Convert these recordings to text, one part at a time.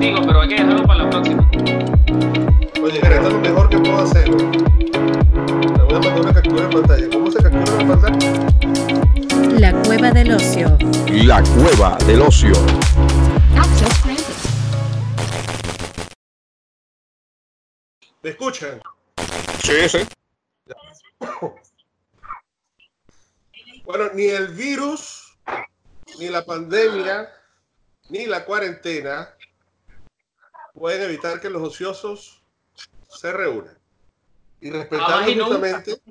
contigo, pero hay que dejarlo para la próxima. Oye, esto es lo mejor que puedo hacer. Te voy a mandar una captura de pantalla. ¿Cómo se captura la pantalla? La cueva del ocio. La cueva del ocio. ¿Me escuchan? Sí, sí. Bueno, ni el virus, ni la pandemia, ni la cuarentena pueden evitar que los ociosos se reúnan. Y respetando justamente,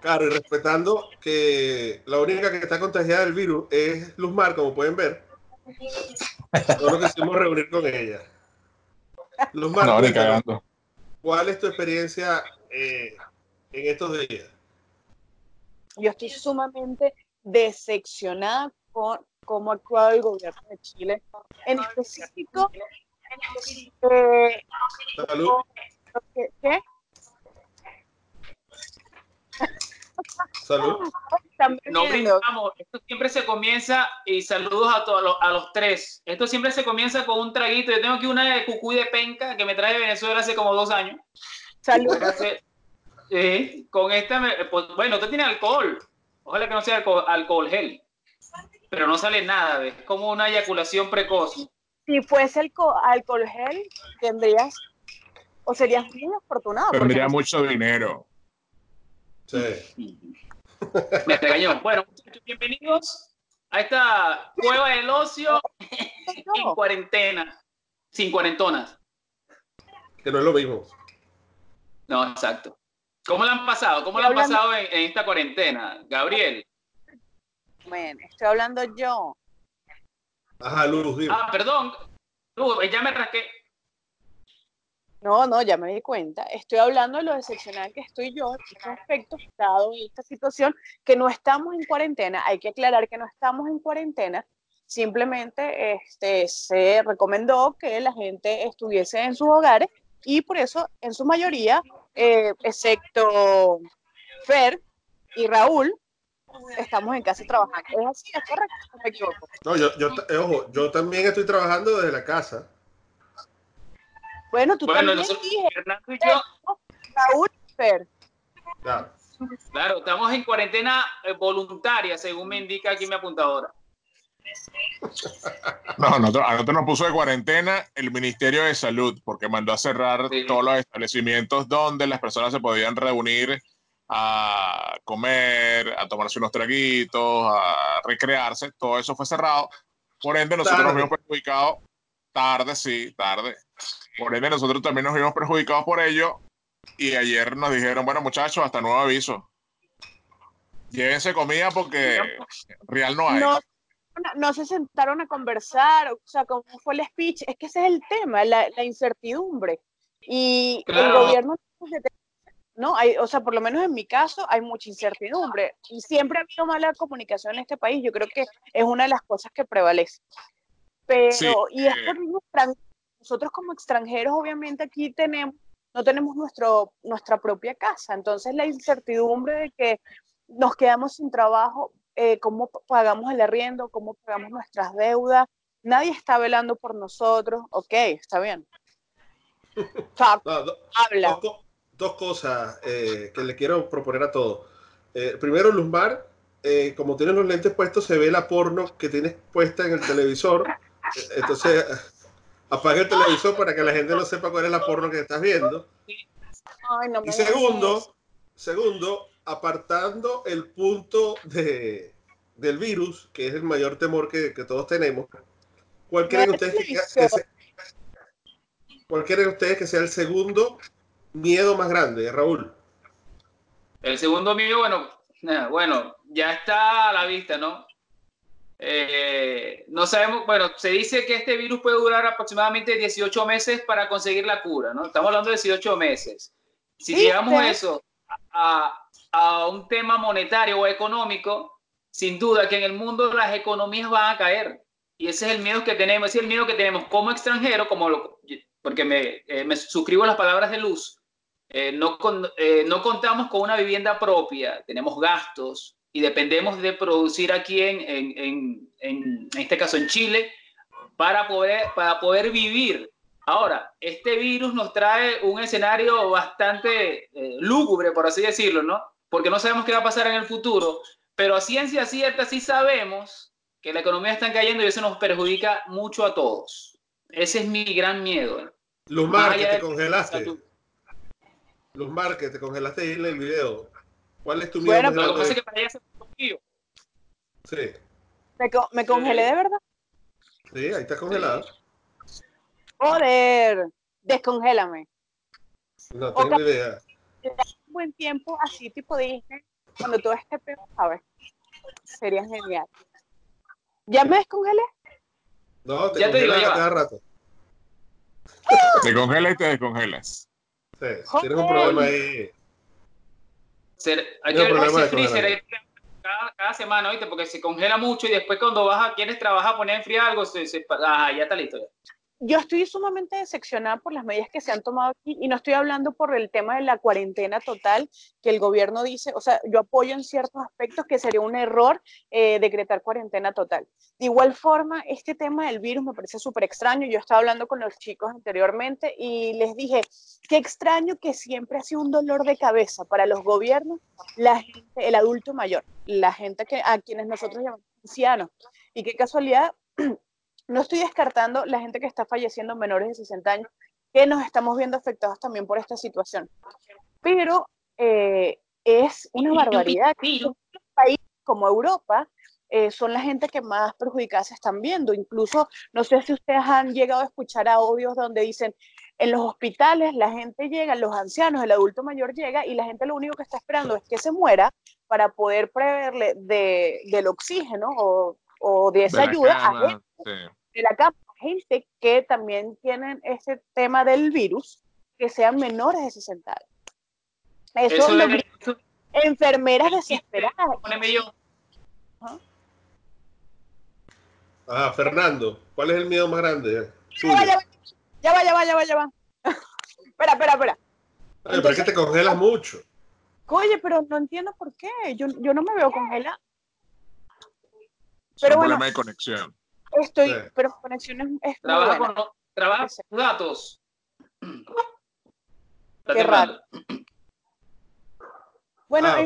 claro, y respetando que la única que está contagiada del virus es Luzmar, como pueden ver, nos quisimos reunir con ella. Luzmar, No, cuéntanos. ¿cuál es tu experiencia eh, en estos días? Yo estoy sumamente decepcionada con cómo ha actuado el gobierno de Chile. En específico, eh, Salud. ¿qué? qué? Salud. No brindamos, esto siempre se comienza, y saludos a todos los, a los tres. Esto siempre se comienza con un traguito. Yo tengo aquí una de cucuy de penca que me trae de Venezuela hace como dos años. Salud. Entonces, eh, con esta, me- pues, bueno, esto tiene alcohol. Ojalá que no sea alcohol, alcohol gel. Pero no sale nada, ¿ves? Es como una eyaculación precoz. Si fuese alco- alcohol gel, tendrías o serías muy afortunado. Tendría no- mucho dinero. Sí. Me regañó. Bueno, muchachos, bienvenidos a esta cueva del ocio en no. cuarentena. Sin cuarentonas. Que no es lo mismo. No, exacto. ¿Cómo la han pasado? ¿Cómo la han pasado en, en esta cuarentena? Gabriel. Bueno, estoy hablando yo. Ajá, Luz, dime. Ah, perdón. Ya me rasqué. No, no, ya me di cuenta. Estoy hablando de lo decepcionada que estoy yo respecto dado esta situación, que no estamos en cuarentena. Hay que aclarar que no estamos en cuarentena. Simplemente este, se recomendó que la gente estuviese en sus hogares y por eso, en su mayoría, eh, excepto Fer y Raúl, estamos en casa trabajando. ¿Es así? ¿Es correcto? ¿O me equivoco? No, yo, yo, eh, ojo, yo también estoy trabajando desde la casa. Bueno, tú Bueno, también nosotros, dije, Fernando y yo, Raúl Fer. Claro. claro, estamos en cuarentena eh, voluntaria, según me indica aquí mi apuntadora. No, nosotros, a nosotros nos puso de cuarentena el Ministerio de Salud porque mandó a cerrar Sí. todos los establecimientos donde las personas se podían reunir a comer, a tomarse unos traguitos, a recrearse. Todo eso fue cerrado. Por ende, nosotros nos Tarde. vimos perjudicados. Tarde, sí, tarde. Por ende, nosotros también nos vimos perjudicados por ello. Y ayer nos dijeron, bueno, muchachos, hasta nuevo aviso. Llévense comida porque real no hay. no, no- no se sentaron a conversar, o sea, cómo fue el speech, es que ese es el tema, la, la incertidumbre. Y el Claro. gobierno, no, hay, o sea, por lo menos en mi caso, hay mucha incertidumbre. Y siempre ha habido mala comunicación en este país, yo creo que es una de las cosas que prevalece. Pero, Sí, y es eh. por nosotros como extranjeros, obviamente aquí tenemos, no tenemos nuestro, nuestra propia casa, entonces la incertidumbre de que nos quedamos sin trabajo, eh, cómo pagamos el arriendo, cómo pagamos nuestras deudas. Nadie está velando por nosotros. Ok, está bien. O sea, No, do- habla. Dos cosas eh, que le quiero proponer a todos. Eh, primero, Luzmar, eh, como tienes los lentes puestos, se ve la porno que tienes puesta en el televisor. Entonces, apaga el televisor para que la gente no sepa cuál es la porno que estás viendo. Ay, no me Y segundo, segundo, apartando el punto de, del virus, que es el mayor temor que, que todos tenemos, ¿cuál creen No, ustedes que, que televisión. sea, cuál creen ustedes que sea el segundo miedo más grande, Raúl? El segundo mío, bueno, eh, bueno, ya está a la vista, ¿no? Eh, no sabemos, bueno, se dice que este virus puede durar aproximadamente 18 meses para conseguir la cura, ¿no? Estamos hablando de 18 meses. Si ¿Viste? llegamos a eso, a, a un tema monetario o económico, sin duda que en el mundo las economías van a caer. Y ese es el miedo que tenemos, ese es el miedo que tenemos como extranjero, como lo- porque me, eh, me suscribo a las palabras de Luz. Eh, no, con- eh, no contamos con una vivienda propia, tenemos gastos y dependemos de producir aquí en, en, en, en- en este caso en Chile para poder, para poder vivir. Ahora, este virus nos trae un escenario bastante eh, lúgubre, por así decirlo, ¿no? Porque no sabemos qué va a pasar en el futuro, pero a ciencia cierta sí sabemos que la economía está cayendo y eso nos perjudica mucho a todos. Ese es mi gran miedo. ¿eh? Luzmar, que te congelaste. Luzmar, que te congelaste en el video. ¿Cuál es tu miedo? Bueno, pero lo que pasa es que para allá se Sí. Me, me congelé de verdad. Sí, ahí está congelado. Joder, descongélame. No tengo idea. Un buen tiempo así, tipo Disney, cuando todo esté peor, ¿sabes? Sería genial. ¿Ya me descongelé? No, te ya te digo, cada rato. Te congelas y te descongelas. Sí, tienes un problema ahí. hay que ver ese freezer cada, cada, semana, ¿oíste? Porque se congela mucho y después cuando vas a, quieres trabajar, poner a enfriar algo, se, se, ah, ya está listo. Ya yo estoy sumamente decepcionada por las medidas que se han tomado aquí y no estoy hablando por el tema de la cuarentena total que el gobierno dice, o sea, yo apoyo en ciertos aspectos que sería un error eh, decretar cuarentena total. De igual forma, este tema del virus me parece súper extraño. Yo estaba hablando con los chicos anteriormente y les dije, qué extraño que siempre ha sido un dolor de cabeza para los gobiernos, la gente, el adulto mayor, la gente que, a quienes nosotros llamamos ancianos. Y qué casualidad no estoy descartando la gente que está falleciendo menores de 60 años, que nos estamos viendo afectados también por esta situación. Pero eh, es una barbaridad. Un país como Europa eh, son la gente que más perjudicadas se están viendo. Incluso, no sé si ustedes han llegado a escuchar audios donde dicen, en los hospitales la gente llega, los ancianos, el adulto mayor llega y la gente lo único que está esperando es que se muera para poder preverle de, del oxígeno o, o de esa ayuda a de la cama, gente que también tienen ese tema del virus, que sean menores de 60 años. Eso, es enfermeras desesperadas. Ah, Fernando, ¿cuál es el miedo más grande? Ya va, ya va, ya va, ya va, ya va, ya va. espera, espera, espera. pero es que te congelas mucho. Oye, pero no entiendo por qué. Yo, yo no me veo congelada. Pero bueno, problema de conexión. Estoy, pero conexiones es Trabaja con, trabaja con datos. Qué raro. Bueno, ah,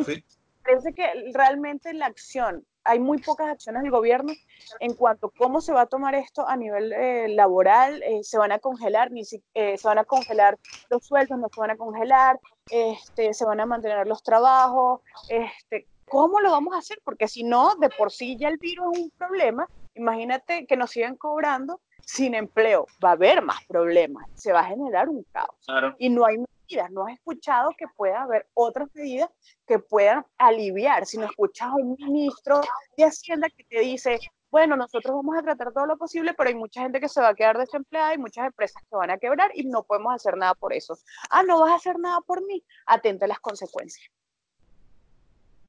parece que realmente la acción, hay muy pocas acciones del gobierno en cuanto a cómo se va a tomar esto a nivel eh, laboral, eh, se van a congelar, ni eh, se van a congelar los sueldos, no se van a congelar, este, se van a mantener los trabajos, este, ¿cómo lo vamos a hacer? Porque si no, de por sí ya el virus es un problema Imagínate que nos sigan cobrando sin empleo. Va a haber más problemas, se va a generar un caos. Y no hay medidas, no has escuchado que pueda haber otras medidas que puedan aliviar. Si no escuchas a un ministro de Hacienda que te dice, bueno, nosotros vamos a tratar todo lo posible, pero hay mucha gente que se va a quedar desempleada y muchas empresas que van a quebrar y no podemos hacer nada por eso. Ah, no vas a hacer nada por mí. Atente a las consecuencias.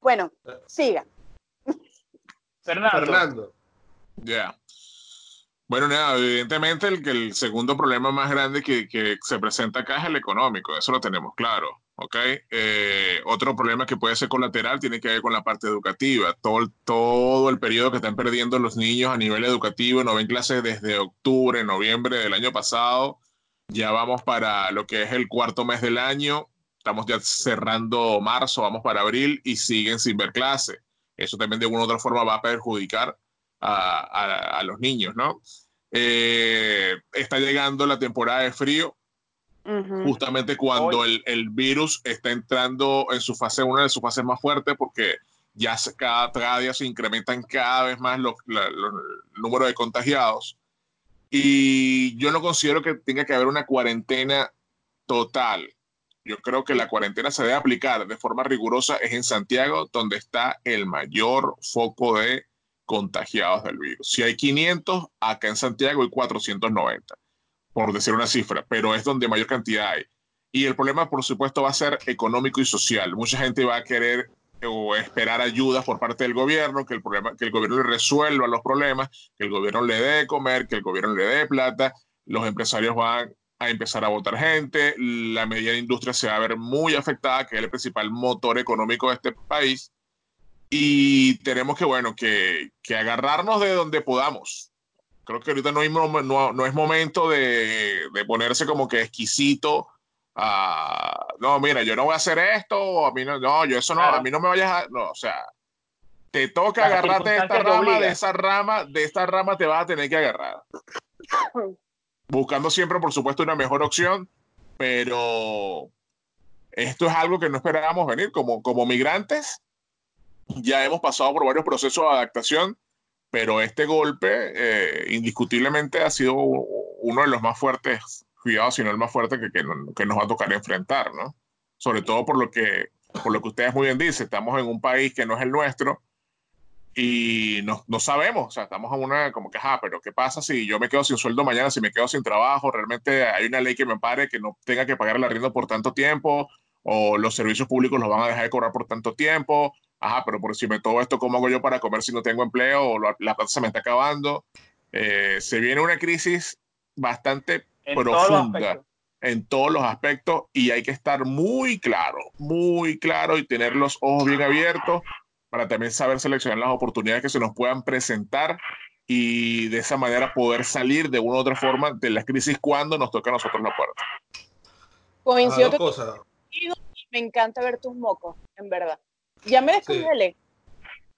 Bueno, sigan. Fernando. Fernando. Ya. Bueno, nada, evidentemente el, el segundo problema más grande que, que, se presenta acá es el económico, eso lo tenemos claro, ¿ok? Eh, otro problema que puede ser colateral tiene que ver con la parte educativa, todo, todo el periodo que están perdiendo los niños a nivel educativo, no ven clases desde octubre, noviembre del año pasado, ya vamos para lo que es el cuarto mes del año, estamos ya cerrando marzo, vamos para abril y siguen sin ver clases. Eso también de una u otra forma va a perjudicar a, los niños, ¿no? Eh, está llegando la temporada de frío, justamente cuando el, virus está entrando en su fase, una de sus fases más fuertes, porque ya cada, día se incrementan cada vez más los, los números de contagiados. Y yo no considero que tenga que haber una cuarentena total. Yo creo que la cuarentena se debe aplicar de forma rigurosa es en Santiago, donde está el mayor foco de contagiados del virus. Si hay 500, acá en Santiago hay 490, por decir una cifra, pero es donde mayor cantidad hay. Y el problema, por supuesto, va a ser económico y social. Mucha gente va a querer o esperar ayudas por parte del gobierno, que el, problema, que el gobierno le resuelva los problemas, que el gobierno le dé comer, que el gobierno le dé plata. Los empresarios van a empezar a votar gente, la media industria se va a ver muy afectada, que es el principal motor económico de este país y tenemos que, bueno, que, que agarrarnos de donde podamos. creo que ahorita no, hay, no, no es momento de, de, ponerse como que exquisito. a no, mira, yo no voy a hacer esto, a mí no, no, yo eso no, a mí no me vayas a, no, o sea, te toca agarrarte de esta rama, de esa rama, de esta rama te vas a tener que agarrar. Buscando siempre, por supuesto, una mejor opción, pero esto es algo que no esperábamos venir. Como, como migrantes, ya hemos pasado por varios procesos de adaptación, pero este golpe eh, indiscutiblemente ha sido uno de los más fuertes, cuidado, si no el más fuerte que, que, que, nos va a tocar enfrentar, ¿no? Sobre todo por lo que, por lo que ustedes muy bien dicen, estamos en un país que no es el nuestro, y no, no, sabemos, o sea, estamos en una como que, ah, pero ¿qué pasa si yo me quedo sin sueldo mañana, si me quedo sin trabajo? ¿Realmente hay una ley que me pare que no tenga que pagar el arriendo por tanto tiempo? ¿O los servicios públicos los van a dejar de cobrar por tanto tiempo? Ajá, pero por si me todo esto, ¿cómo hago yo para comer si no tengo empleo o la, plata se me está acabando? Eh, se viene una crisis bastante profunda en todos los aspectos y hay que estar muy claro, muy claro y tener los ojos bien abiertos para también saber seleccionar las oportunidades que se nos puedan presentar y de esa manera poder salir de una u otra forma de la crisis cuando nos toca a nosotros la puerta. Coincido y me encanta ver tus mocos, en verdad. Ya me descongelé.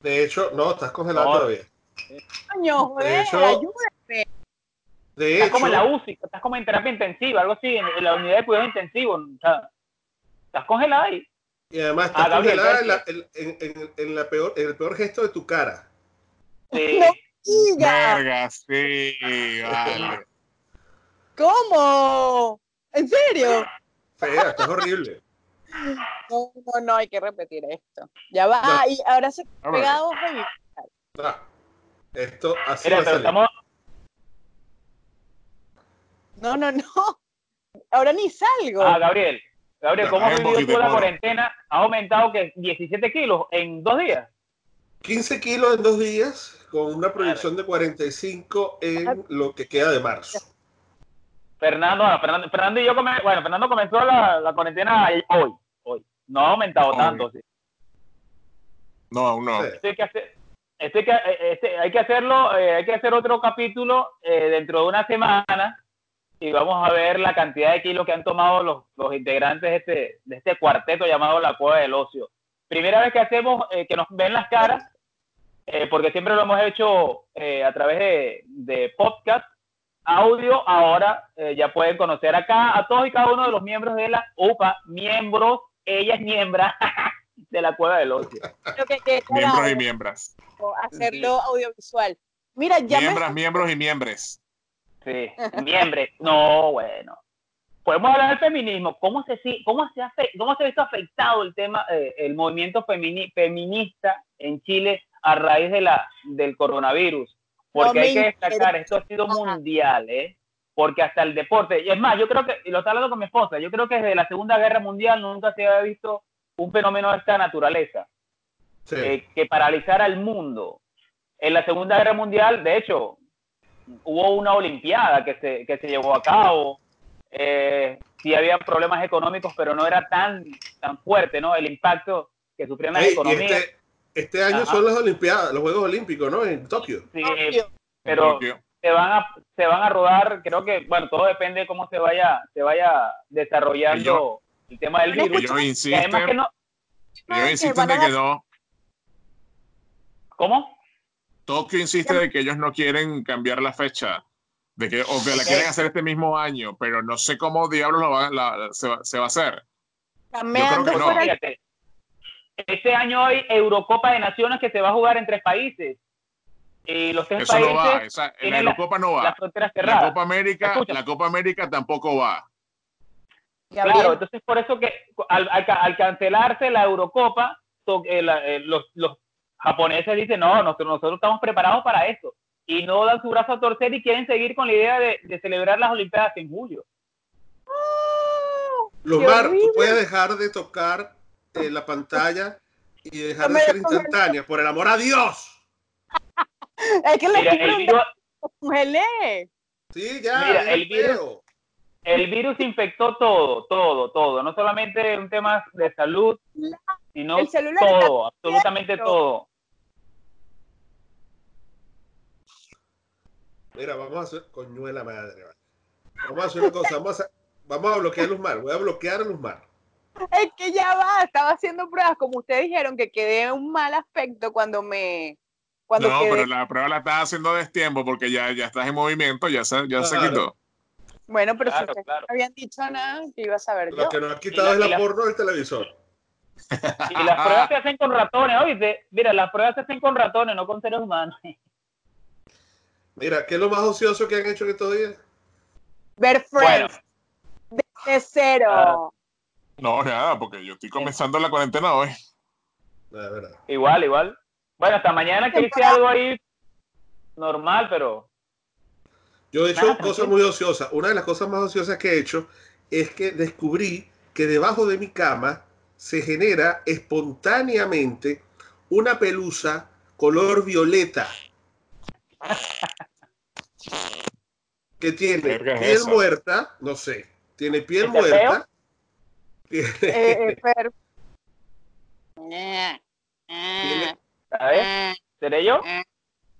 De hecho, no, estás congelado todavía. Coño, de hecho, ayúdame. De estás como en la UCI, estás como en terapia intensiva, algo así, en, la unidad de cuidado intensivo. O sea, estás congelada ahí. Y además está ah, congelada en, la, en, en, la peor, en el peor gesto de tu cara. Sí. No Verga, sí, vale. ¿Cómo? ¿En serio? Fea, estás horrible. No, no, no, hay que repetir esto. Ya va, y ahora se ha pegado no. Esto así Mira, estamos... No, no, no. Ahora ni salgo. Ah, Gabriel. Gabriel, ¿cómo has vivido tú la cuarentena? ¿Ha aumentado que 17 kilos en dos días? 15 kilos en dos días, con una proyección de 45 en lo que queda de marzo. Fernando, Fernando, y yo, bueno, Fernando comenzó la, la, cuarentena hoy, hoy. No ha aumentado tanto, sí. No, aún no. Esto hay que hacer, esto que, eh, este, hay que hacerlo, eh, hay que hacer otro capítulo eh, dentro de una semana y vamos a ver la cantidad de kilos que han tomado los, los integrantes de este, de este cuarteto llamado La Cueva del Ocio. Primera vez que hacemos eh, que nos ven las caras, eh, porque siempre lo hemos hecho eh, a través de, de, podcast, audio, ahora ya pueden conocer acá a todos y cada uno de los miembros de la UPA, miembros, ella es miembra de la Cueva del Ocio. miembros y miembros. Hacerlo audiovisual. Mira, ya miembros, miembros y miembros. Sí, miembros. No, bueno. Podemos hablar del feminismo. ¿Cómo se, cómo se, ha, cómo se ha visto afectado el tema, eh, el movimiento feminista en Chile a raíz de la, del coronavirus? Porque hay que destacar, esto ha sido mundial, ¿eh? Porque hasta el deporte, y es más, yo creo que, y lo está hablando con mi esposa, yo creo que desde la Segunda Guerra Mundial nunca se había visto un fenómeno de esta naturaleza eh, que paralizara el mundo. En la Segunda Guerra Mundial, de hecho, hubo una Olimpiada que se, que se llevó a cabo. Eh, sí había problemas económicos, pero no era tan, tan fuerte, ¿no? El impacto que sufrían las economías. Este, este, año son las Olimpiadas, los Juegos Olímpicos, ¿no? En Tokio. Sí, pero se van a se van a rodar, creo que, bueno, todo depende de cómo se vaya se vaya desarrollando el tema del virus. Ellos insisten, que no, que no. ¿Cómo? Tokio insiste de que ellos no quieren cambiar la fecha, de que, o que la quieren hacer este mismo año, pero no sé cómo diablos se, va, a hacer. Yo creo que no. Este año hay Eurocopa de Naciones que se va a jugar en tres países. Y los tres Eso países no va. Esa, la Eurocopa no va. La Copa América, la Copa América tampoco va. Claro, entonces por eso que al, cancelarse la Eurocopa, eh, eh, los, los japoneses dicen, no, nosotros, nosotros estamos preparados para esto. Y no dan su brazo a torcer y quieren seguir con la idea de, celebrar las Olimpiadas en julio. Lumar, tú puedes dejar de tocar eh, la pantalla y dejar de ser instantánea, por el amor a Dios. es que le el virus... Sí, ya. el virus, el virus infectó todo, todo, todo. No solamente un tema de salud, sino todo, absolutamente todo. Mira, vamos a hacer coñuela madre. Vamos a hacer una cosa, vamos a, vamos a bloquear a Luzmar, voy a bloquear a Luzmar. Es que ya va, estaba haciendo pruebas, como ustedes dijeron, que quedé en un mal aspecto cuando me. Cuando No, quedé- pero la prueba la estás haciendo a destiempo porque ya, ya estás en movimiento, ya se, ya se quitó. Bueno, pero si Claro, no habían dicho nada, que iba a saber Lo yo. que nos ha quitado la- es la la- porno del televisor. Y las pruebas se hacen con ratones, ¿oíste? Mira, las pruebas se hacen con ratones, no con seres humanos. Mira, ¿qué es lo más ocioso que han hecho en estos días? Ver Bueno, Friends de cero. Ah. No, nada, porque yo estoy comenzando la cuarentena hoy. La verdad. igual, igual. Bueno, hasta mañana que hice algo ahí normal, pero Yo he hecho Nada, cosas tranquilo. muy ociosas. Una de las cosas más ociosas que he hecho es que descubrí que debajo de mi cama se genera espontáneamente una pelusa color violeta que tiene piel eso. muerta, no sé, tiene piel ¿Este muerta, Eh, eh. ¿Seré yo?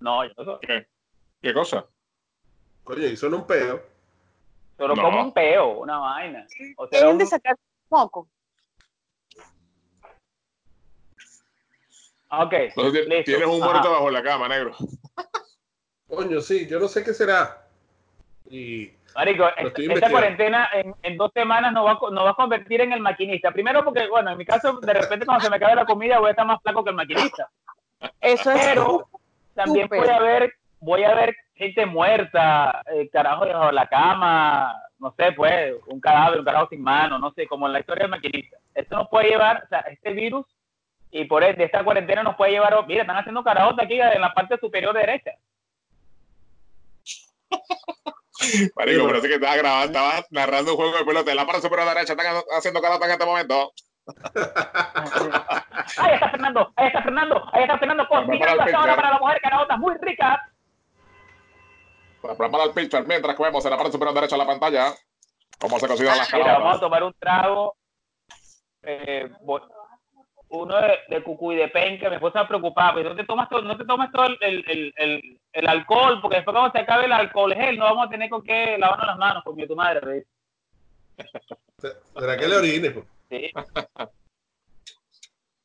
No, yo no soy. ¿Qué? ¿Qué cosa? coño, y son un peo. Pero No. como un peo, una vaina. O sea, Deben un- de sacar moco. Ah, Ok, Entonces listo. tienes un Ajá. muerto bajo la cama, negro. Coño, sí, yo no sé qué será. Y Marico, esta, cuarentena en, en dos semanas nos va, a co- nos va a convertir en el maquinista. Primero porque, bueno, en mi caso, de repente cuando se me acabe la comida voy a estar más flaco que el maquinista. Eso es. Pero también voy a ver, voy a ver gente muerta, eh, carajo debajo de la cama, no sé, pues, un cadáver, un carajo sin mano, no sé, como en la historia del maquinista. Esto nos puede llevar, o sea, este virus, y por ende, esta cuarentena nos puede llevar, mira, están haciendo carajos aquí en la parte superior derecha. Marico, Sí, parece que estabas grabando, estabas narrando un juego de pelota. La parte superior derecha están haciendo carota en este momento. Ahí está Fernando, ahí está Fernando, ahí está Fernando cocinando el esta hora pitcher. para la mujer carajotas muy ricas. Para preparar el pitcher, mientras que vemos en la parte superior derecha de la pantalla cómo se cocinan las Mira, vamos a caraotas. tomar un trago. Eh, bo- uno de, de cucuy de penca, mi esposa preocupada, pero no te tomas todo, no te tomas todo el, el, el, el- el alcohol, porque después cuando se acabe el alcohol gel, no vamos a tener con qué lavarnos las manos, coño, tu madre. ¿Será que le orine? pues? Sí.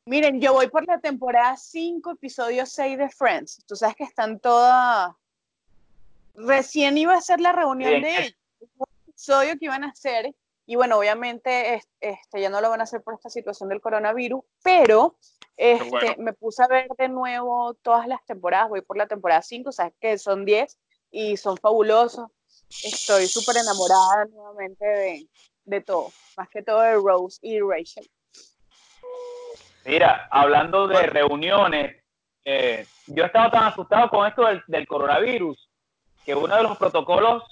Miren, yo voy por la temporada 5, episodio 6 de Friends. Tú sabes que están todas. Recién iba a ser la reunión Bien. de ellos. Un episodio que iban a hacer. Y bueno, obviamente es- este, ya no lo van a hacer por esta situación del coronavirus, pero este, bueno. me puse a ver de nuevo todas las temporadas. Voy por la temporada 5, sabes que son 10 y son fabulosos. Estoy súper enamorada nuevamente de, de todo, más que todo de Rose y Rachel. Mira, hablando de reuniones, eh, yo he estado tan asustado con esto del, del coronavirus que uno de los protocolos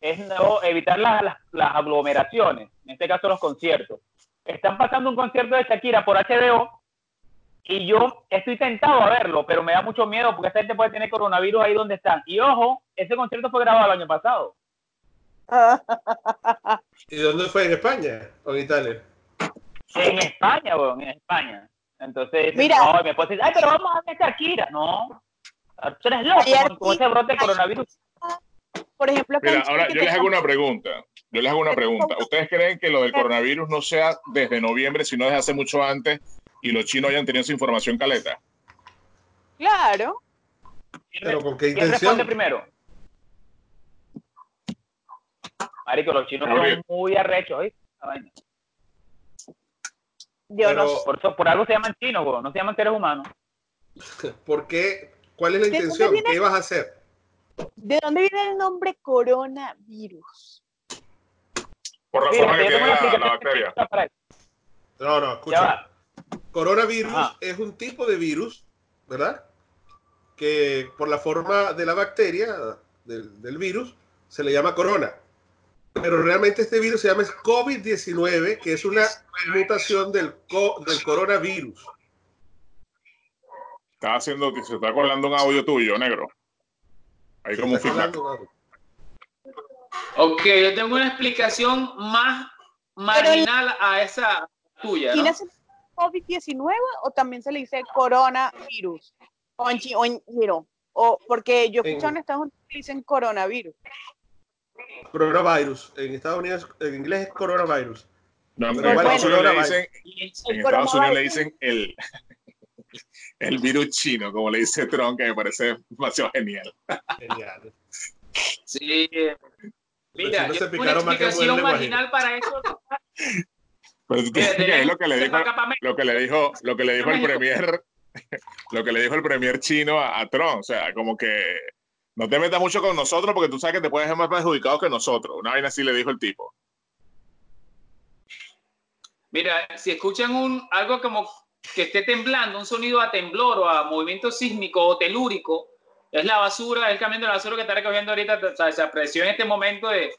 es no evitar las, las, las aglomeraciones, en este caso los conciertos. Están pasando un concierto de Shakira por HBO y yo estoy tentado a verlo, pero me da mucho miedo porque esa gente puede tener coronavirus ahí donde están. Y ojo, ese concierto fue grabado el año pasado. ¿Y dónde fue? ¿En España o en Italia? En España, weón, en España. Entonces, Mira. no, mi esposa dice, ay, pero vamos a ver Shakira. No, tú eres loco con, ese brote de coronavirus. Por ejemplo, Mira, ahora yo les hago una pregunta. Yo les hago una pregunta. ¿Ustedes creen que lo del coronavirus no sea desde noviembre, sino desde hace mucho antes y los chinos hayan tenido esa información caleta? Claro, ¿Pero con qué ¿Quién responde intención? primero? Marico, los chinos son muy arrechos, vaina. yo no sé. Por, eso, por algo se llaman chinos, weón, no se llaman seres humanos. ¿Por qué? ¿Cuál es la ¿De dónde intención? ¿Qué ibas a hacer? ¿De dónde viene el coronavirus? Por la Mira, forma que tiene la, la bacteria. No, no, escucha. Coronavirus Ajá. es un tipo de virus, ¿verdad? Que por la forma de la bacteria, del, del virus, se le llama corona. Pero realmente este virus se llama COVID-19, que es una mutación del, co- del coronavirus. Está haciendo, se está colando un audio tuyo, negro. Ahí como un feedback. Ok, yo tengo una explicación más marginal a esa tuya, ¿no? ¿China se le dice COVID-19 o también se le dice coronavirus? O en chi- o porque yo he En- escuchado en Estados Unidos que dicen coronavirus. Coronavirus. En Estados Unidos, en inglés es coronavirus. No, Unidos le dicen, en- en Estados Unidos le dicen el, el virus chino, como le dice Trump, que me parece demasiado genial. Genial. Sí. Mira, yo se tengo una picaron más que explicación marginal para eso. Que ver lo que le dijo, lo que le dijo, lo que le dijo el premier, lo que le dijo el premier chino a, a Trump, o sea, como que no te metas mucho con nosotros porque tú sabes que te puedes ver más perjudicado que nosotros. Una vaina así le dijo el tipo. Mira, si escuchan un algo como que esté temblando, un sonido a temblor o a movimiento sísmico o telúrico, es la basura, es el camión de la basura que está recogiendo ahorita, o sea, se apreció en este momento de,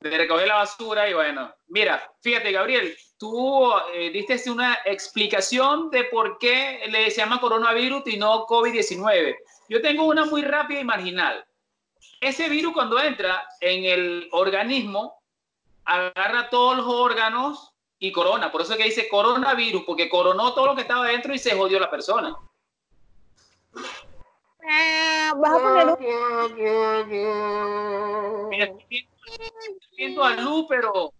de recoger la basura y bueno, mira, fíjate Gabriel, tú eh, diste una explicación de por qué le se llama coronavirus y no COVID-19. Yo tengo una muy rápida y marginal. Ese virus cuando entra en el organismo, agarra todos los órganos y corona. Por eso es que dice coronavirus, porque coronó todo lo que estaba dentro y se jodió la persona. Ah, Vas a poner un... Mira, estoy viendo- a Lu, pero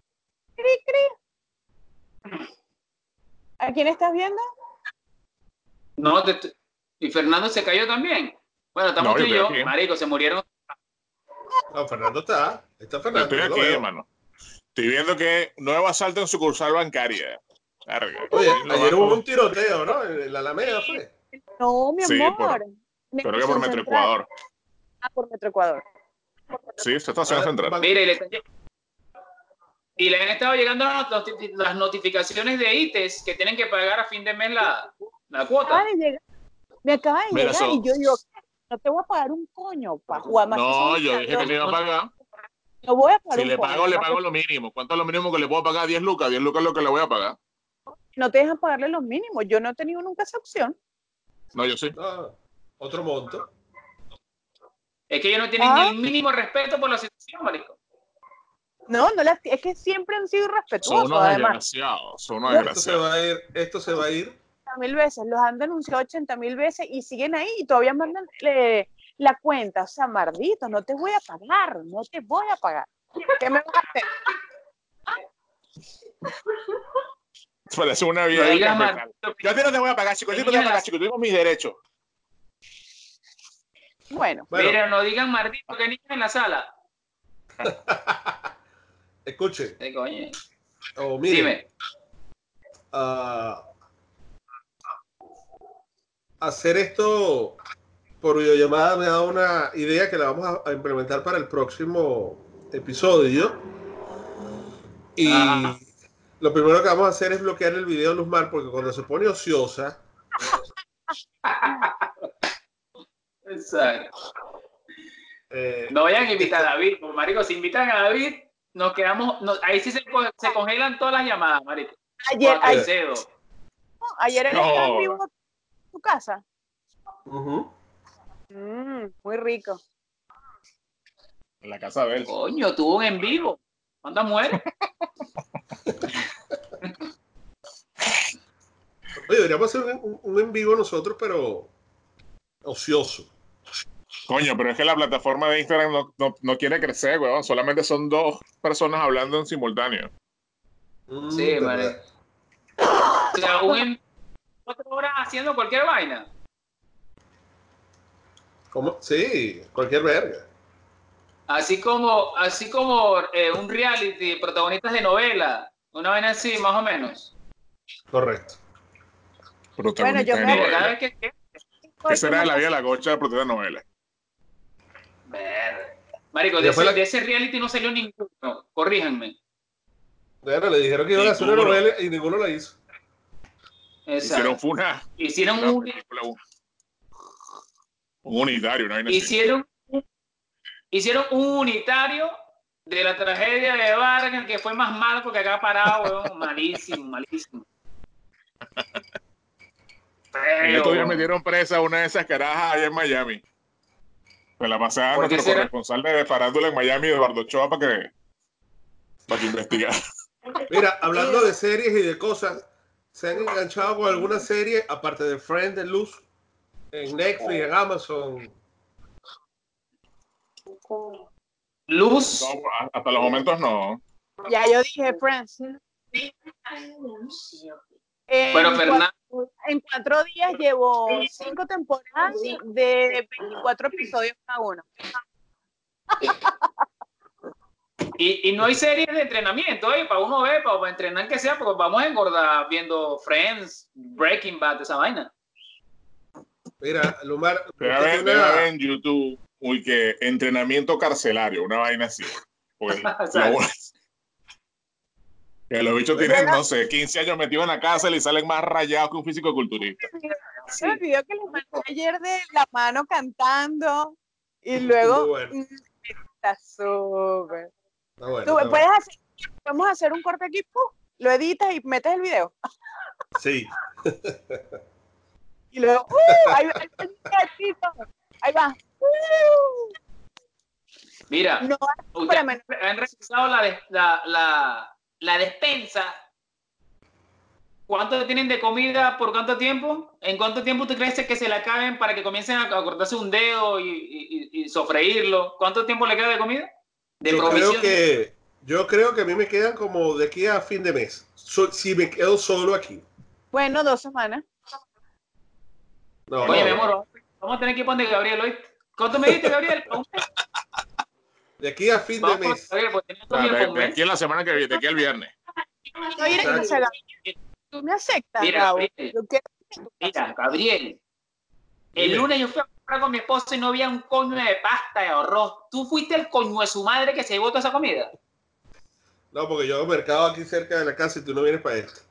cri, cri. ¿A quién estás viendo? no. te- y Fernando se cayó también. Bueno, estamos No, tú yo y yo, marico, se murieron. No, Fernando está. Está Fernando. estoy aquí, hermano. Estoy viendo que nuevo asalto en sucursal bancaria. Oye, ayer hubo un tiroteo, ¿no? En la Alameda fue. No, mi Sí, amor. por- Creo que por Metro Central. Ecuador. Ah, por Metro Ecuador. Sí, esta estación Ah, central. Mire, y le, están y le han estado llegando las, noti- las notificaciones de ITES que tienen que pagar a fin de mes la, la cuota. Acaba de llegar- Me acaba de Mira, llegar so- y yo digo, no te voy a pagar un coño pa jugar más. No, yo dije que le iba a pagar. No voy a pagar Si le pago, le pago lo mínimo. ¿Cuánto es lo mínimo que le puedo pagar? 10 lucas. 10 lucas es lo que le voy a pagar. No te dejan pagarle los mínimos. Yo no he tenido nunca esa opción. No, yo sí. Ah, otro monto. Es que ellos no tienen Ah. ni el mínimo respeto por la situación, marico. No, no las, es que siempre han sido Son irrespetuosos, unos además. desgraciados. Son unos Esto se desgraciados. va a ir, esto se va a ir. 80 mil veces, los han denunciado 80 mil veces y siguen ahí y todavía mandan eh, la cuenta. O sea, malditos, no te voy a pagar, no te voy a pagar. ¿Qué me vas a hacer? Parece una vida. Yo a ti no te voy a pagar, chicos. Yo no te voy a pagar, chicos. Tuvimos mis derechos. Bueno, Bueno, Mira, no digan maldito que niños en la sala. escuche. Eh, coño. O mire, Dime. ah, hacer esto por videollamada me ha dado una idea que la vamos a, a implementar para el próximo episodio. Y Ah. lo primero que vamos a hacer es bloquear el video de Luzmar porque cuando se pone ociosa, Exacto. eh, No vayan a invitar a David, porque, marico, si invitan a David, nos quedamos, no- ahí sí se, se congelan todas las llamadas, marico. ayer, ayer, ayer él No. estaba en vivo en tu casa. ujú. Mm, muy rico. En la casa de él. Coño, tuvo un en vivo. ¿Cuántas mujeres? Oye, deberíamos hacer un, en vivo nosotros, pero ocioso. Coño, pero es que la plataforma de Instagram no, no, no quiere crecer, weón. Solamente son dos personas hablando en simultáneo. Mm, Sí, verdad. marico. O sea, un en cuatro horas haciendo cualquier vaina. ¿Cómo? Sí, cualquier verga. Así como, así como eh, un reality, protagonistas de novela, una vaina así, más o menos. Correcto. Protagonista yo de me- novela. cada vez que, que- Esa era la vida de la gocha de protagonista de novela. Ver. Marico, de ese, la- de ese reality no salió ninguno. Corríjanme. Bueno, le dijeron que iban a hacer una novela y ninguno la hizo. Exacto. Hicieron. Hicieron una un, película, un, un unitario, una vaina así. hicieron, hicieron un unitario de la tragedia de Vargas, que fue más malo porque acá parado, weón, malísimo, malísimo. En estos días Feo. metieron presa una de esas carajas allá en Miami. Me la pasé a ¿Por qué nuestro será? corresponsal de farándula en Miami, Eduardo Ochoa, para que, para que investigara. Mira, hablando de series y de cosas, ¿se han enganchado con alguna serie, aparte de Friends, de Luz, en Netflix, en Amazon? Luz. No, hasta los momentos no. Ya yo dije Friends. En Bueno, Fernando. cuatro- en cuatro días llevo cinco temporadas de 24 episodios cada uno. Y, y no hay series de entrenamiento, ¿eh? Para uno ver, para, para entrenar que sea, porque vamos a engordar viendo Friends, Breaking Bad, esa vaina. Mira, Lumar, Pero a usted ver, tiene debe haber en YouTube, uy, que entrenamiento carcelario, una vaina así. Exacto. lo- que los bichos tienen, no sé, 15 años metidos en la cárcel y salen más rayados que un físico culturista. Sí. El video que les mandé ayer de la mano cantando y luego bueno. mm, está súper. Está bueno, Tú está puedes bueno. hacer, vamos a hacer un corte aquí, ¡pum! lo editas y metes el video. Sí, Y luego, ¡uh! Ahí va el gatito. Ahí va. ¡Uh! Mira, No, han revisado la, la, la, la despensa. ¿Cuánto tienen de comida por cuánto tiempo? ¿En cuánto tiempo tú crees que se le acaben para que comiencen a, a cortarse un dedo y, y- sofreírlo? ¿Cuánto tiempo le queda de comida? De yo creo que yo creo que a mí me quedan como de aquí a fin de mes. So- si me quedo solo aquí. Bueno, dos semanas. No, Oye, no, mi amor, vamos a tener que ir poner Gabriel hoy. ¿Cuánto me diste, Gabriel? De aquí a fin de Vamos mes. Gabriel, comida de, aquí a la semana que viene, de aquí al viernes. Tú me aceptas, Mira? Gabriel. Mira, Gabriel. El lunes yo fui a comprar con mi esposo y no había un coño de pasta de arroz. ¿Tú fuiste el coño de su madre que se llevó toda esa comida? No, porque yo hago mercado aquí cerca de la casa y tú no vienes para esto.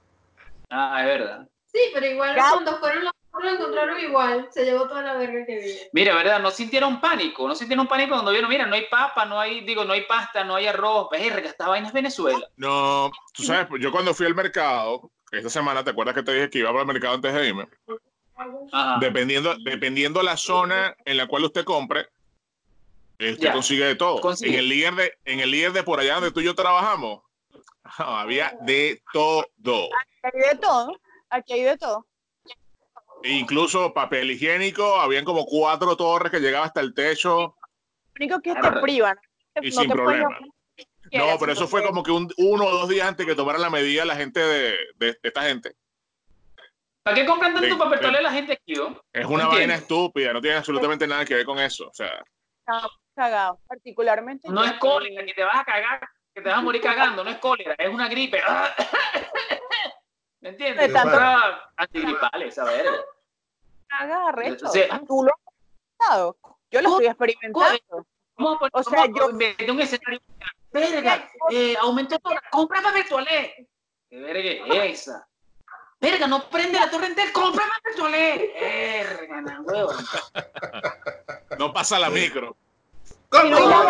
Ah, es verdad. Sí, pero igual cuando fueron los lo encontraron igual. Se llevó toda la verga que vi. Mira, ¿verdad? No sintieron pánico. No sintieron pánico cuando vieron, mira, no hay papa, no hay, digo, no hay pasta, no hay arroz. Verga, esta vaina es Venezuela. No, tú sabes, yo cuando fui al mercado, esta semana, ¿te acuerdas que te dije que iba para el mercado antes de irme? Ajá. Dependiendo, dependiendo la zona en la cual usted compre, usted Ya. consigue de todo. Consigue. En el líder de, en el líder de por allá donde tú y yo trabajamos, había de todo. Aquí hay de todo. Aquí hay de todo. Incluso papel higiénico, habían como cuatro torres que llegaban hasta el techo. Lo único que te privan. Y no sin problema. No, pero eso fue como que un, uno o dos días antes que tomara la medida la gente de, de- de esta gente. ¿Para qué compran tanto Sí, papel toalé la gente aquí? oh? Es No una entiendo. vaina estúpida, no tiene absolutamente nada que ver con eso. O sea, cagados. Particularmente. No es cólera, que te vas a cagar, que te vas a morir cagando, no es cólera, es una gripe. ¿Me entiendes? Tanto- Compra antigripales, a ver. Caga, arrecho. O sea, Tú lo has experimentado. Yo lo estoy experimentando. Poner- O sea, yo- inventar un escenario. Verga, eh, aumentó todo. Compra papel toalé. ¿Qué verga es esa? Verga, no prende la torre entera. Compra papel toalé. Verga, na huevo. no pasa la micro. ¿Cómo? no, no,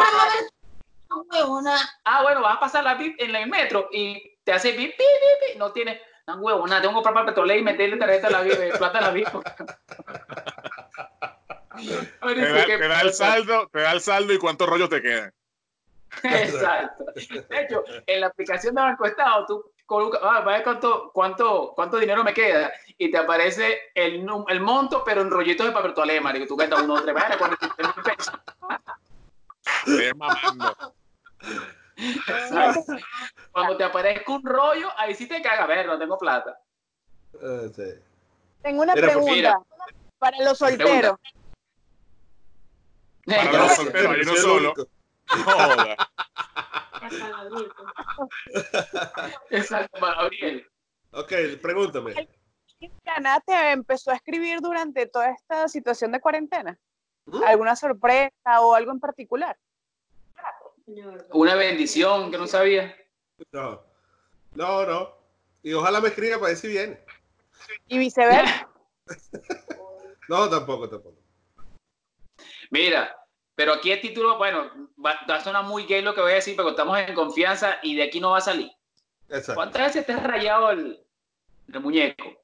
No, huevona. Ah, bueno, vas a pasar la VIP en el metro y te hace VIP, pi. No tiene. No, huevona, tengo que comprar papel toalé y meterle tarjeta a la eh, plata a la ver, Te da, que- te da el saldo, te da el saldo y cuántos rollos te quedan. Exacto. De hecho, en la aplicación de Banco Estado, tú colocas, ah, va a ver cuánto, cuánto, cuánto dinero me queda y te aparece el, num- el monto, pero en rollitos de papel toalé, marico. Tú cuentas uno, tres, vaya, 43 mil pesos. Te mamando. Cuando te aparezca un rollo, ahí sí te caga. A ver, no tengo plata. Sí. Tengo una Mira, pues, pregunta para los solteros. Para los solteros, Soy el solo. Joda. Exacto, Gabriel. Ok, pregúntame. Ana te empezó a escribir durante toda esta situación de cuarentena. ¿Mm? ¿Alguna sorpresa o algo en particular? Una bendición que no sabía. No, no, no. Y ojalá me escriba para ver si viene. Y viceversa. No, tampoco, tampoco. Mira, pero aquí el título, bueno, va, va a sonar muy gay lo que voy a decir, pero estamos en confianza y de aquí no va a salir. Exacto. ¿Cuántas veces te has rayado el, el muñeco?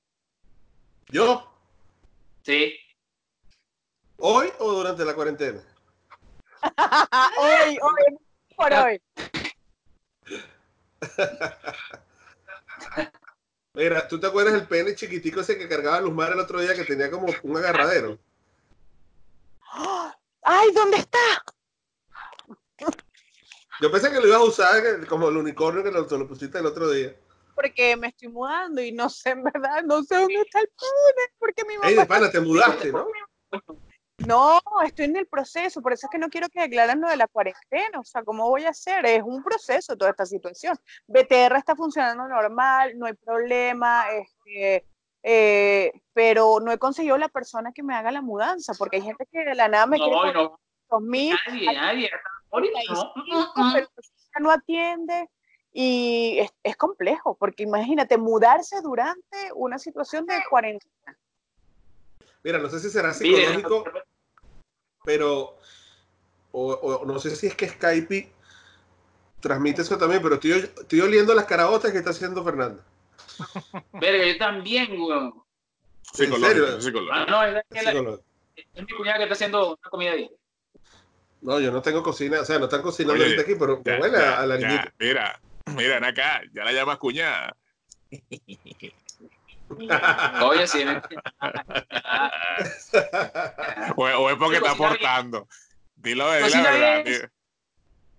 ¿Yo? Sí. ¿Hoy o durante la cuarentena? hoy, hoy, por hoy. Mira, ¿tú te acuerdas del pene chiquitico ese que cargaba Luzmar el otro día que tenía como un agarradero? ¡Ay, ¿dónde está? Yo pensé que lo ibas a usar como el unicornio que lo, lo pusiste el otro día. Porque me estoy mudando y no sé, en verdad, no sé dónde está el pune, porque mi mamá... Ey, de pana, te mudaste, ¿no? No, estoy en el proceso, por eso es que no quiero que declaren lo de la cuarentena, o sea, ¿cómo voy a hacer? Es un proceso toda esta situación. BTR está funcionando normal, no hay problema, este, eh, pero no he conseguido la persona que me haga la mudanza, porque hay gente que de la nada me quiere No, cobrar no, 2.000, nadie, nadie. Ahorita no. 45, pero ya no atiende y es, es complejo, porque imagínate, mudarse durante una situación de cuarentena. Mira, no sé si será psicológico, pero o, o no sé si es que Skype transmite eso también, pero estoy, estoy oliendo las caraotas que está haciendo Fernanda. Verga, yo también, weón. Psicológico, serio? psicológico. Ah, no, es, psicológico. es mi cuñada que está haciendo una comida ahí. No, yo no tengo cocina, o sea, no están cocinando Oye, ahorita aquí, pero me Ya, huele ya, a la ya, niñita. Mira, mira, acá, ya la llamas cuñada. Oye, sí, me... O, o es porque está bien. aportando. Dilo de la Cocina verdad. bien. tío.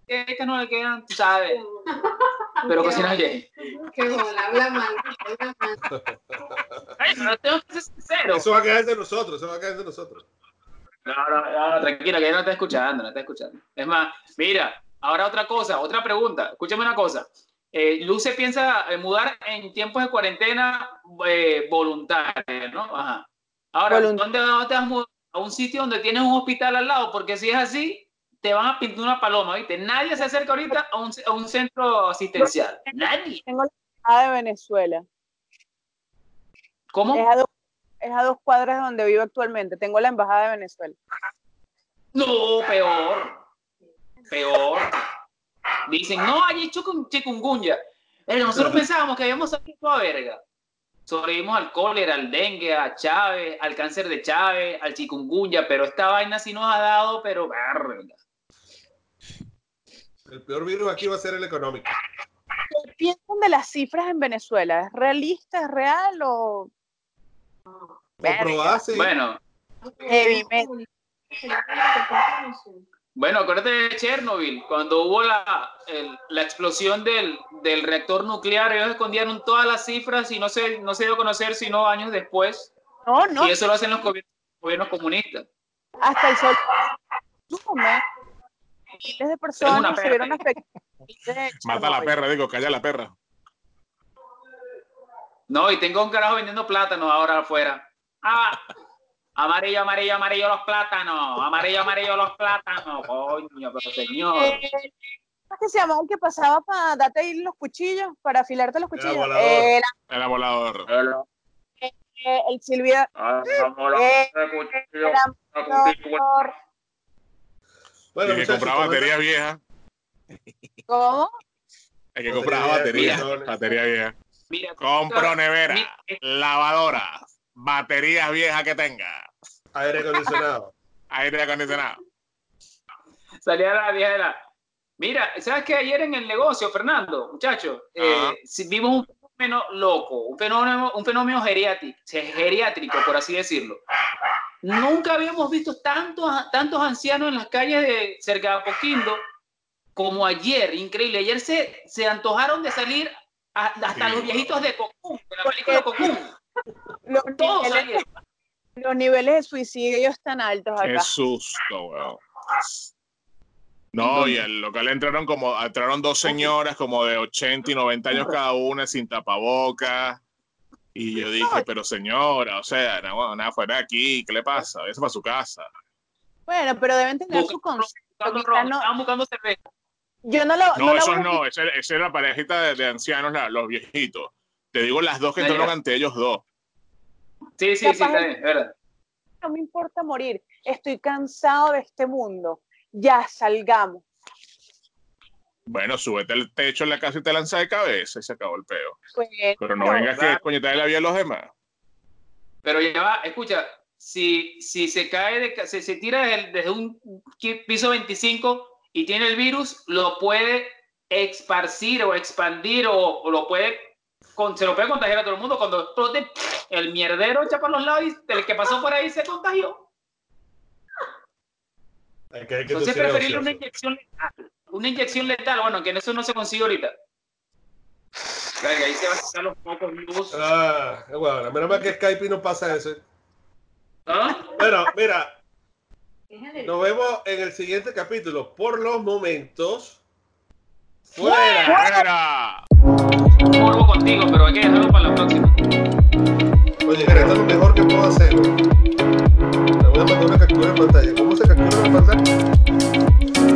es que no le quedan, tú sabes, pero cocina bien. Qué bola, habla mal, habla mal. Ay, pero tengo que ser sincero. Eso va a quedar entre nosotros, eso va a quedar entre nosotros. No, no, no, no, tranquila, que ella no está escuchando, no está escuchando. Es más, mira, ahora otra cosa, otra pregunta. Escúchame una cosa. Eh, Luz se piensa eh, mudar en tiempos de cuarentena eh, voluntaria, ¿no? Ajá. Ahora, Volunt- ¿dónde, dónde te vas a mudar? A un sitio donde tienes un hospital al lado, porque si es así, te van a pintar una paloma, ¿viste? Nadie se acerca ahorita a un, a un centro asistencial. Nadie. Tengo la embajada de Venezuela. ¿Cómo? Es a, dos, es a dos cuadras de donde vivo actualmente. Tengo la embajada de Venezuela. No, peor. Peor. Dicen, no, allí chikungunya. Verga, nosotros pensábamos que habíamos salido a verga. Sobrevivimos al cólera, al dengue, a Chávez, al cáncer de Chávez, al chikungunya, pero esta vaina sí nos ha dado, pero verga. El peor virus aquí va a ser el económico. ¿Qué piensan de las cifras en Venezuela? ¿Es realista, es real o...? Verga. Bueno, Heavy metal. Bueno, acuérdate de Chernobyl, cuando hubo la, el- la explosión del, del reactor nuclear, ellos escondieron todas las cifras y no se, no se dio a conocer sino años después. No, no, Y eso lo hacen los gobiernos, gobiernos comunistas. hasta el sol. Miles de personas una se vieron afectadas. Mata a la perra, digo, calla a la perra. No, y tengo un carajo vendiendo plátanos ahora afuera. Ah, amarillo, amarillo, amarillo los plátanos. Amarillo, amarillo los plátanos. Coño, pero señor. Eh, ¿Cómo es que se llamaba el que pasaba para darte ahí los cuchillos, para afilarte los cuchillos? volador. Eh, la- Era volador. el Silvia. Ah, Eh, era motor. Bueno, el que compraba baterías viejas. ¿Cómo? El que Batería compraba vieja, baterías. millones. Batería vieja. Compro nevera, lavadora, baterías viejas que tenga, Aire acondicionado. aire acondicionado. salía la vieja de la. Mira, ¿sabes qué? Ayer en el negocio, Fernando, muchachos, Ajá. eh, si- vimos un fenómeno loco, un fenómeno, un fenómeno geriátrico, geriátrico, por así decirlo. Nunca habíamos visto tantos, tantos ancianos en las calles de cerca de Apoquindo como ayer. Increíble. Ayer se, se antojaron de salir a- hasta Sí. los viejitos de Cocoon, de la película Cocoon. Los Todos niveles, salieron. los niveles de suicidio están altos Qué acá. susto, weón. No, y al local entraron como, entraron dos señoras como de 80 y 90 años cada una, sin tapabocas. Y yo dije, pero señora, o sea, nada, nada fuera de aquí, ¿qué le pasa? Váyase para su casa. Bueno, pero deben tener su Buscando- concepto. no- Estaban buscando cerveza. yo no la, No, esos no, esa esa era la parejita de, de ancianos, la- los viejitos. Te digo las dos que entraron ante ellos dos. Sí, sí, sí, Capaz bien, es verdad. no me importa morir. Estoy cansado de este mundo. Ya salgamos. Bueno, súbete al techo en la casa y te lanza de cabeza y se acabó el peo. Pues, Pero no vengas que claro. coñetar la vida a los demás. Pero ya va, escucha, si, si se cae, de, ca- se, se tira desde, desde un piso 25 y tiene el virus, lo puede esparcir o expandir o, o lo puede, con- se lo puede contagiar a todo el mundo. Cuando explote el mierdero echa por los lados y el que pasó por ahí se contagió. Hay que, hay que Entonces preferible una inyección letal. una inyección letal, bueno, que eso no se consigue ahorita. Verga, ahí se van a sacar los pocos luz. Ah, bueno, menos mal que Skype no pasa eso. ¿Ah? Bueno, mira, nos vemos en el siguiente capítulo. Por los momentos, fuera. ¡Fuera! Morbo contigo, pero hay que dejarlo para la próxima. Oye, mira, esto es lo mejor que puedo hacer. Le voy a mandar una captura de pantalla. ¿Cómo se captura la pantalla?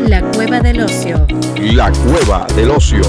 La cueva del ocio. La cueva del ocio.